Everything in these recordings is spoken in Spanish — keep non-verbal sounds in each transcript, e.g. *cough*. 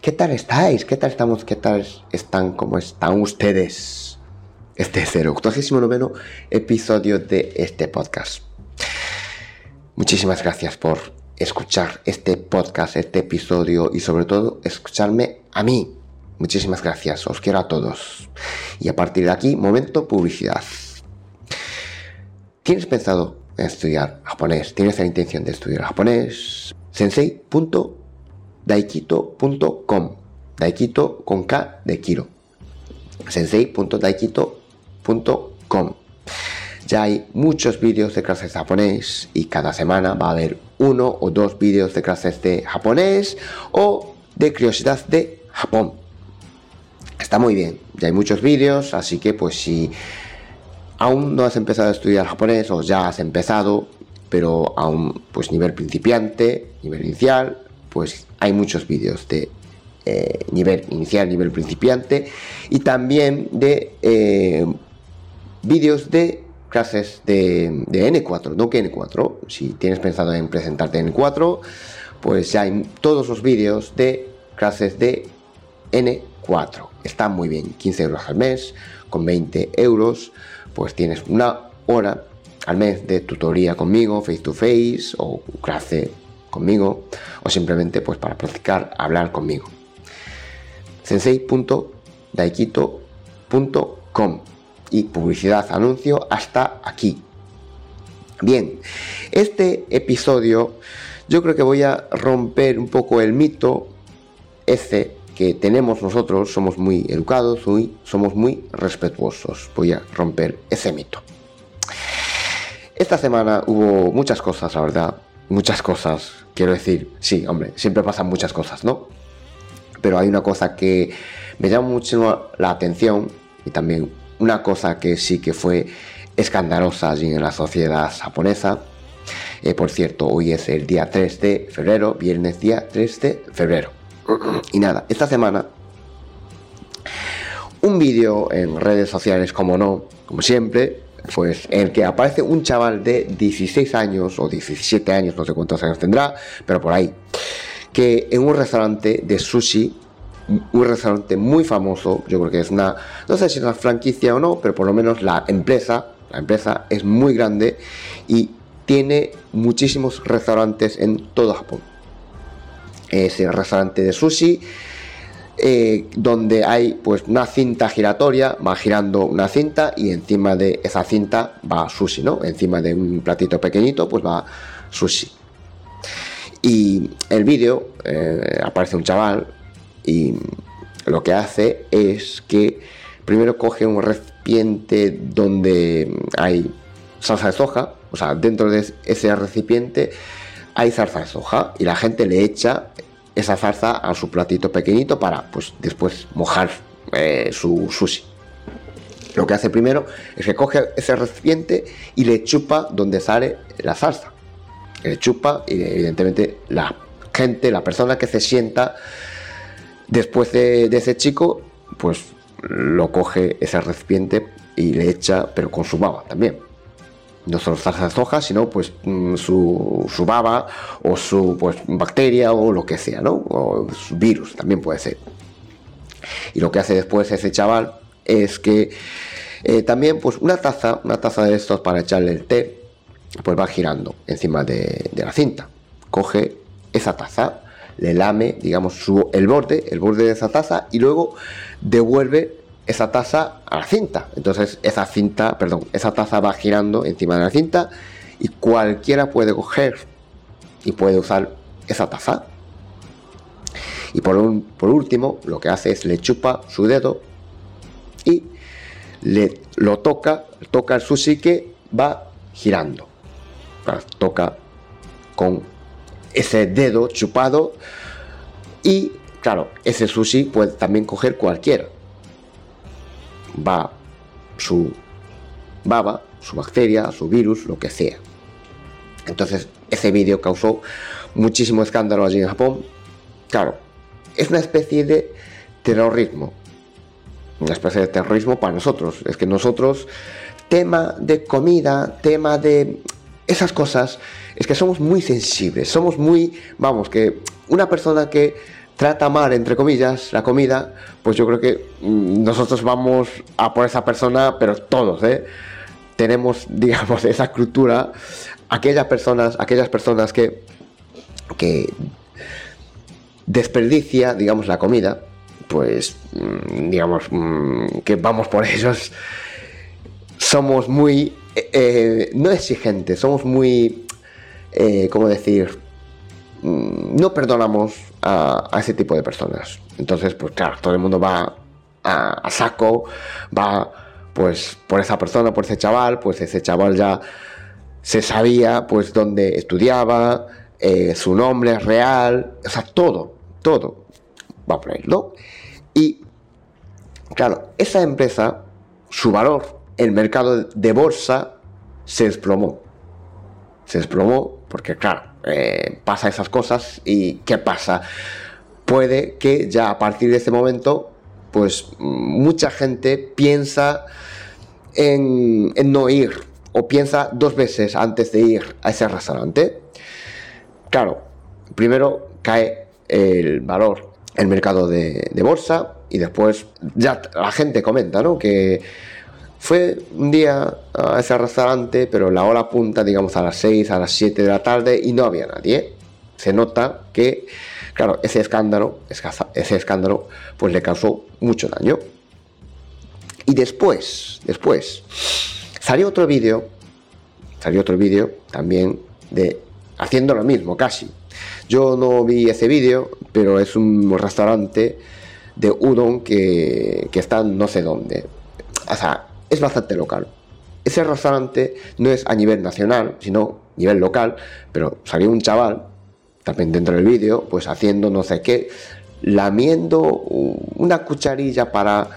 ¿Qué tal estáis? ¿Qué tal estamos? ¿Qué tal están? ¿Cómo están ustedes? Este es el 89 episodio de este podcast. Muchísimas gracias por escuchar este podcast, este episodio y sobre todo escucharme a mí. Muchísimas gracias, os quiero a todos. Y a partir de aquí, momento publicidad. ¿Tienes pensado estudiar japonés, tienes la intención de estudiar japonés, sensei.daikito.com. Daikito con K de Kiro. sensei.daikito.com. Ya hay muchos vídeos de clases de japonés y cada semana va a haber uno o dos vídeos de clases de japonés o de curiosidad de Japón. Está muy bien, ya hay muchos vídeos, así que pues si aún no has empezado a estudiar japonés o ya has empezado, pero aún pues nivel principiante, nivel inicial, pues hay muchos vídeos de eh, nivel inicial, nivel principiante y también de eh, vídeos de clases de, de, N4, no que N4. Si tienes pensado en presentarte en N4, pues ya hay todos los vídeos de clases de N4. Está muy bien, 15 euros al mes, con 20 euros pues tienes una hora al mes de tutoría conmigo, face to face, o clase conmigo, o simplemente pues para practicar, hablar conmigo. sensei.daikito.com y publicidad, anuncio hasta aquí. Bien, este episodio yo creo que voy a romper un poco el mito ese que tenemos nosotros, somos muy educados, muy, somos muy respetuosos. Voy a romper ese mito. Esta semana hubo muchas cosas, la verdad, muchas cosas. Quiero decir, sí, hombre, siempre pasan muchas cosas, ¿no? Pero hay una cosa que me llama mucho la atención y también una cosa que sí que fue escandalosa allí en la sociedad japonesa. Eh, por cierto, hoy es el día 3 de febrero, viernes día 3 de febrero. *clears throat* Y nada, esta semana un vídeo en redes sociales, como no, como siempre, pues en el que aparece un chaval de 16 años o 17 años, no sé cuántos años tendrá, pero por ahí, que en un restaurante de sushi, un restaurante muy famoso, yo creo que es una, no sé si es una franquicia o no, pero por lo menos la empresa, la empresa es muy grande y tiene muchísimos restaurantes en todo Japón. Es el restaurante de sushi eh, donde hay pues una cinta giratoria, va girando una cinta y encima de esa cinta va sushi, ¿no? Encima de un platito pequeñito pues va sushi. Y el vídeo eh, aparece un chaval y lo que hace es que primero coge un recipiente donde hay salsa de soja, o sea, dentro de ese recipiente hay zarza de soja y la gente le echa esa zarza a su platito pequeñito para pues después mojar eh, su sushi. Lo que hace primero es que coge ese recipiente y le chupa donde sale la zarza. Le chupa y evidentemente la gente, la persona que se sienta después de, ese chico, pues lo coge ese recipiente y le echa, pero con su también no solo salsa de soja, sino pues mm, su, su, baba o su pues, bacteria o lo que sea, ¿no? O su virus también puede ser. Y lo que hace después ese chaval es que eh, también pues una taza, una taza de estos para echarle el té, pues va girando encima de, de la cinta. Coge esa taza, le lame, digamos, su, el borde, el borde de esa taza y luego devuelve esa taza a la cinta. Entonces esa cinta, perdón, esa taza va girando encima de la cinta y cualquiera puede coger y puede usar esa taza. Y por, un, por último, lo que hace es le chupa su dedo y le lo toca, toca el sushi que va girando. Toca con ese dedo chupado y claro, ese sushi puede también coger cualquiera. Va su baba, su bacteria, su virus, lo que sea. Entonces, ese vídeo causó muchísimo escándalo allí en Japón. Claro, es una especie de terrorismo. Una especie de terrorismo para nosotros. Es que nosotros, tema de comida, tema de esas cosas, es que somos muy sensibles. Somos muy, vamos, que una persona que trata mal, entre comillas, la comida, pues yo creo que mm, nosotros vamos a por esa persona, pero todos, ¿eh? Tenemos, *laughs* digamos, esa cultura, aquellas personas, aquellas personas que, que desperdicia, digamos, la comida, pues, mm, digamos, mm, que vamos por ellos, somos muy, eh, eh, no exigentes, somos muy, eh, ¿cómo decir? No perdonamos a, ese tipo de personas. Entonces, pues claro, todo el mundo va a, saco, va pues por esa persona, por ese chaval, pues ese chaval ya se sabía pues dónde estudiaba, su nombre real, o sea, todo, todo va por ahí, ¿no? Y claro, esa empresa, su valor, el mercado de bolsa, se desplomó. Se desplomó porque, claro, eh, pasa esas cosas y ¿qué pasa? Puede que ya a partir de ese momento, pues mucha gente piensa en, no ir o piensa dos veces antes de ir a ese restaurante. Claro, primero cae el valor el mercado de, bolsa y después ya la gente comenta, ¿no? Que fue un día a ese restaurante, pero la hora punta, digamos, a las 6, a las 7 de la tarde y no había nadie. Se nota que, claro, ese escándalo, ese escándalo, pues le causó mucho daño. Y después, después, salió otro vídeo, salió otro vídeo también de haciendo lo mismo, casi. Yo no vi ese vídeo, pero es un restaurante de udon que, que está no sé dónde. O sea, es bastante local. Ese restaurante no es a nivel nacional, sino a nivel local, pero salió un chaval, también dentro del vídeo, pues haciendo no sé qué, lamiendo una cucharilla para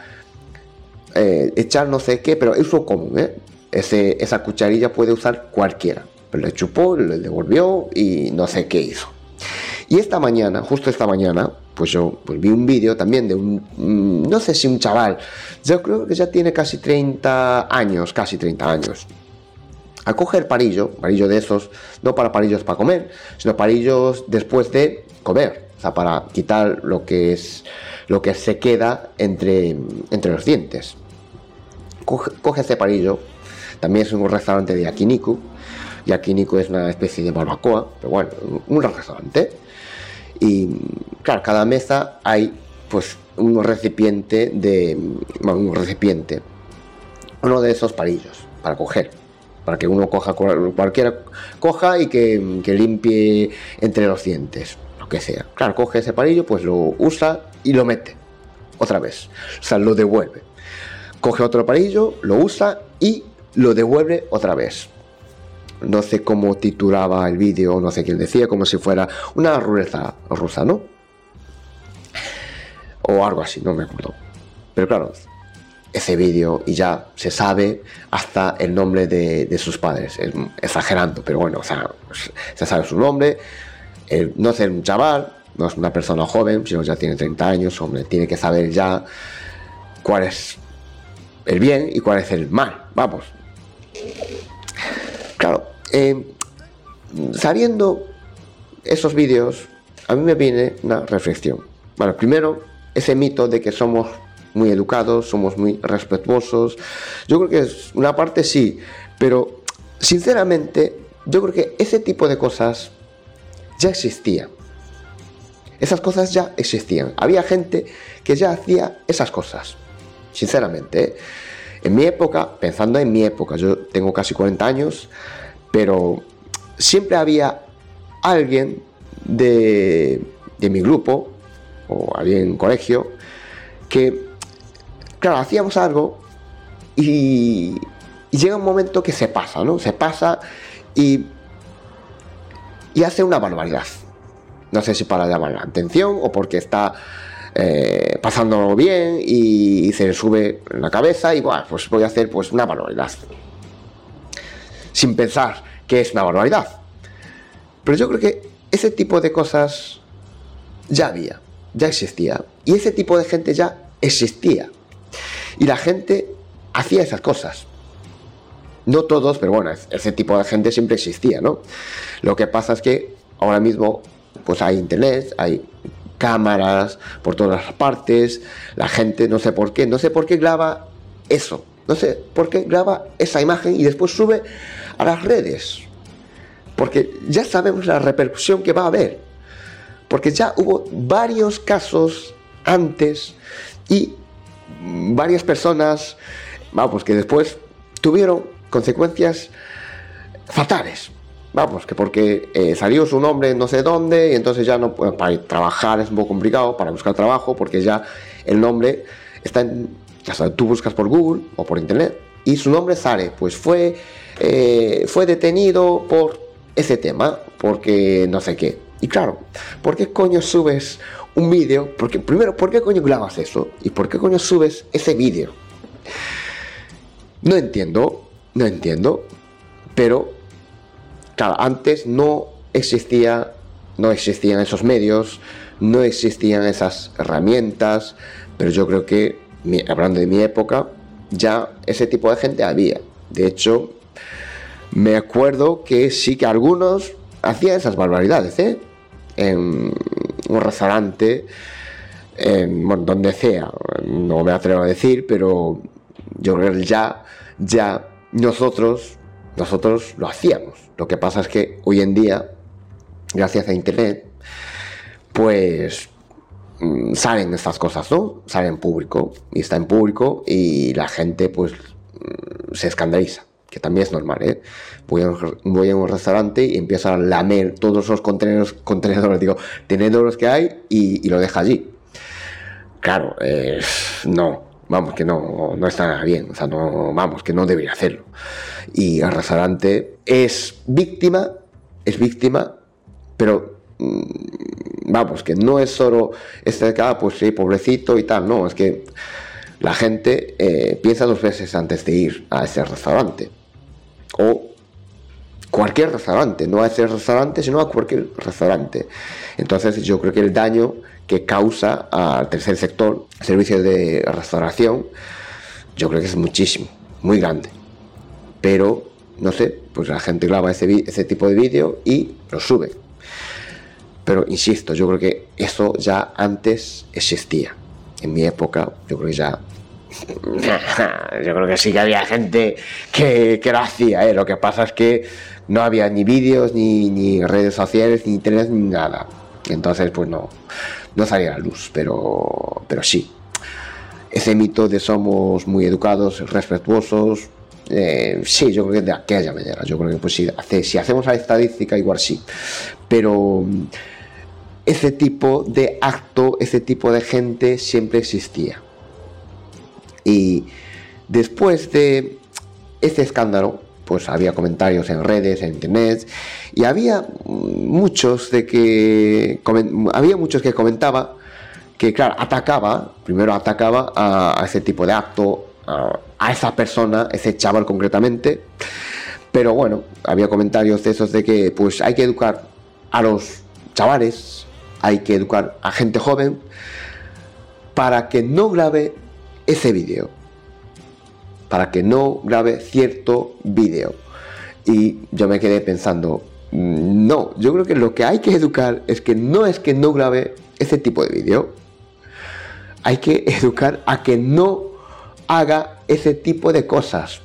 eh, echar no sé qué, pero eso común, ¿eh? Ese, esa cucharilla puede usar cualquiera. Pero le chupó, le devolvió y no sé qué hizo. Y esta mañana, justo esta mañana, pues yo vi un vídeo también de un, mm, no sé si un chaval, yo creo que ya tiene casi 30 años, casi 30 años. A coger parillo, parillo de esos, no para parillos para comer, sino parillos después de comer, o sea, para quitar lo que es lo que se queda entre, entre los dientes. Coge, coge ese parillo, también es un restaurante de Yakiniku, Yakiniku es una especie de barbacoa, pero bueno, un restaurante. Y claro, cada mesa hay pues un recipiente de un recipiente, uno de esos parillos para coger, para que uno coja cualquiera coja y que, limpie entre los dientes, lo que sea. Claro, coge ese parillo, pues lo usa y lo mete otra vez, o sea, lo devuelve. Coge otro parillo, lo usa y lo devuelve otra vez no sé cómo titulaba el vídeo, no sé quién decía, como si fuera una ruleta rusa, ¿no? O algo así, no me acuerdo. Pero claro, ese vídeo y ya se sabe hasta el nombre de, sus padres, exagerando, pero bueno, o sea, se sabe su nombre, no es un chaval, no es una persona joven, sino ya tiene 30 años, hombre, tiene que saber ya cuál es el bien y cuál es el mal, vamos. Claro, eh, sabiendo esos vídeos, a mí me viene una reflexión. Bueno, primero, ese mito de que somos muy educados, somos muy respetuosos. Yo creo que es una parte sí, pero sinceramente, yo creo que ese tipo de cosas ya existían. Esas cosas ya existían. Había gente que ya hacía esas cosas. Sinceramente. ¿eh? En mi época, pensando en mi época, yo tengo casi 40 años, pero siempre había alguien de, mi grupo o alguien en colegio que, claro, hacíamos algo y, llega un momento que se pasa, ¿no? Se pasa y, y hace una barbaridad. No sé si para llamar la atención o porque está eh, pasándolo bien y, se le sube la cabeza y bueno, pues voy a hacer pues una barbaridad. Sin pensar que es una barbaridad. Pero yo creo que ese tipo de cosas ya había, ya existía. Y ese tipo de gente ya existía. Y la gente hacía esas cosas. No todos, pero bueno, ese tipo de gente siempre existía, ¿no? Lo que pasa es que ahora mismo pues hay internet, hay cámaras por todas las partes, la gente no sé por qué, no sé por qué graba eso, no sé por qué graba esa imagen y después sube a las redes, porque ya sabemos la repercusión que va a haber, porque ya hubo varios casos antes y varias personas, vamos, que después tuvieron consecuencias fatales. Vamos, que porque eh, salió su nombre no sé dónde y entonces ya no para trabajar es un poco complicado, para buscar trabajo, porque ya el nombre está en, tú buscas por Google o por internet y su nombre sale, pues fue, eh, fue detenido por ese tema, porque no sé qué. Y claro, ¿por qué coño subes un vídeo? Porque primero, ¿por qué coño grabas eso? ¿Y por qué coño subes ese vídeo? No entiendo, no entiendo, pero claro, antes no existía, no existían esos medios, no existían esas herramientas, pero yo creo que, hablando de mi época, ya ese tipo de gente había. De hecho, me acuerdo que sí que algunos hacían esas barbaridades, ¿eh? En un restaurante, en, bueno, donde sea, no me atrevo a decir, pero yo creo que ya, ya nosotros, nosotros lo hacíamos. Lo que pasa es que hoy en día, gracias a Internet, pues salen estas cosas, ¿no? Salen en público y está en público y la gente pues mm, se escandaliza que también es normal, ¿eh? Voy a, un, restaurante y empiezo a lamer todos los contenedores, *laughs* contenedores digo, tenedores que hay y, lo deja allí. Claro, no, vamos, que no, no está nada bien, o sea, no, vamos, que no debería hacerlo. Y el restaurante es víctima, es víctima, pero mm, vamos, que no es solo este ah, pues sí, pobrecito y tal, no, es que la gente eh, piensa dos veces antes de ir a ese restaurante o cualquier restaurante, no a ese restaurante, sino a cualquier restaurante. Entonces yo creo que el daño que causa al tercer sector, servicios de restauración, yo creo que es muchísimo, muy grande. Pero, no sé, pues la gente graba ese, ese tipo de vídeo y lo sube. Pero, insisto, yo creo que eso ya antes existía. En mi época, yo creo que ya *laughs* Yo creo que sí que había gente que, que lo hacía, ¿eh? lo que pasa es que no había ni vídeos, ni, redes sociales, ni internet, ni nada. Entonces, pues no, no salía a la luz, pero, pero sí. Ese mito de somos muy educados, respetuosos, eh, sí, yo creo que de aquella manera. Yo creo que pues, si hacemos la estadística, igual sí. Pero ese tipo de acto, ese tipo de gente siempre existía. Y después de ese escándalo, pues había comentarios en redes, en internet, y había muchos de que había muchos que comentaba que claro, atacaba, primero atacaba a, ese tipo de acto, a, esa persona, ese chaval concretamente, pero bueno, había comentarios de esos de que pues hay que educar a los chavales, hay que educar a gente joven para que no grave ese vídeo. Para que no grabe cierto vídeo. Y yo me quedé pensando, mm, no, yo creo que lo que hay que educar es que no es que no grabe ese tipo de vídeo. Hay que *laughs* educar a que no haga ese tipo de cosas.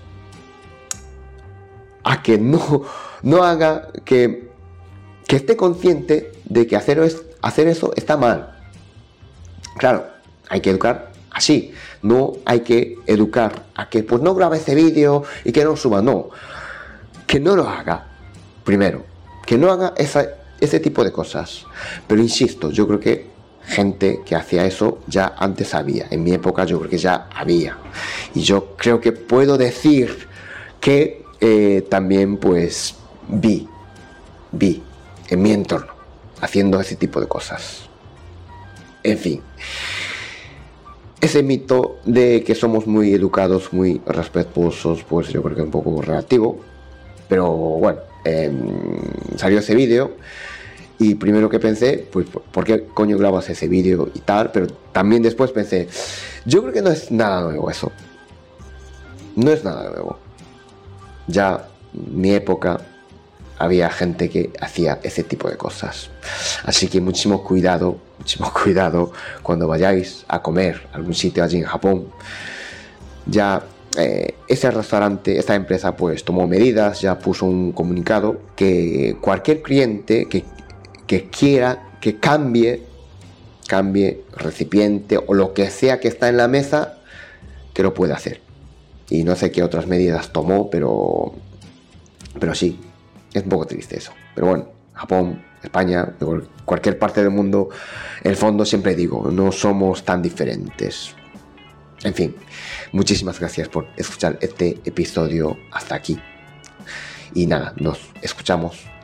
A que no, no haga que, que esté consciente de que hacer, hacer eso está mal. Claro, hay que educar así. No hay que educar a que pues no grabe ese vídeo y que no suba, no. Que no lo haga, primero. Que no haga ese tipo de cosas. Pero insisto, yo creo que gente que hacía eso ya antes había. En mi época yo creo que ya había. Y yo creo que puedo decir que eh, también pues vi, vi en mi entorno. haciendo ese tipo de cosas. En fin, ese mito de que somos muy educados, muy respetuosos, pues yo creo que es un poco relativo. Pero bueno, em, salió ese vídeo y primero que pensé, pues, ¿por qué coño grabas ese vídeo y tal? Pero también después pensé, yo creo que no es nada nuevo eso. No es nada nuevo. Ya mi época había gente que hacía ese tipo de cosas. Así que muchísimo cuidado, muchísimo *laughs* cuidado cuando vayáis a comer a algún sitio allí en Japón. Ya eh, ese restaurante, esta empresa, pues tomó medidas, ya puso un comunicado que cualquier cliente que, que quiera que cambie, cambie recipiente o lo que sea que está en la mesa, que lo puede hacer. Y no sé qué otras medidas tomó, pero, pero sí, es un poco triste eso. Pero bueno, Japón, España, cualquier parte del mundo, el fondo siempre digo, no somos tan diferentes. En fin, muchísimas gracias por escuchar este episodio hasta aquí. Y nada, nos escuchamos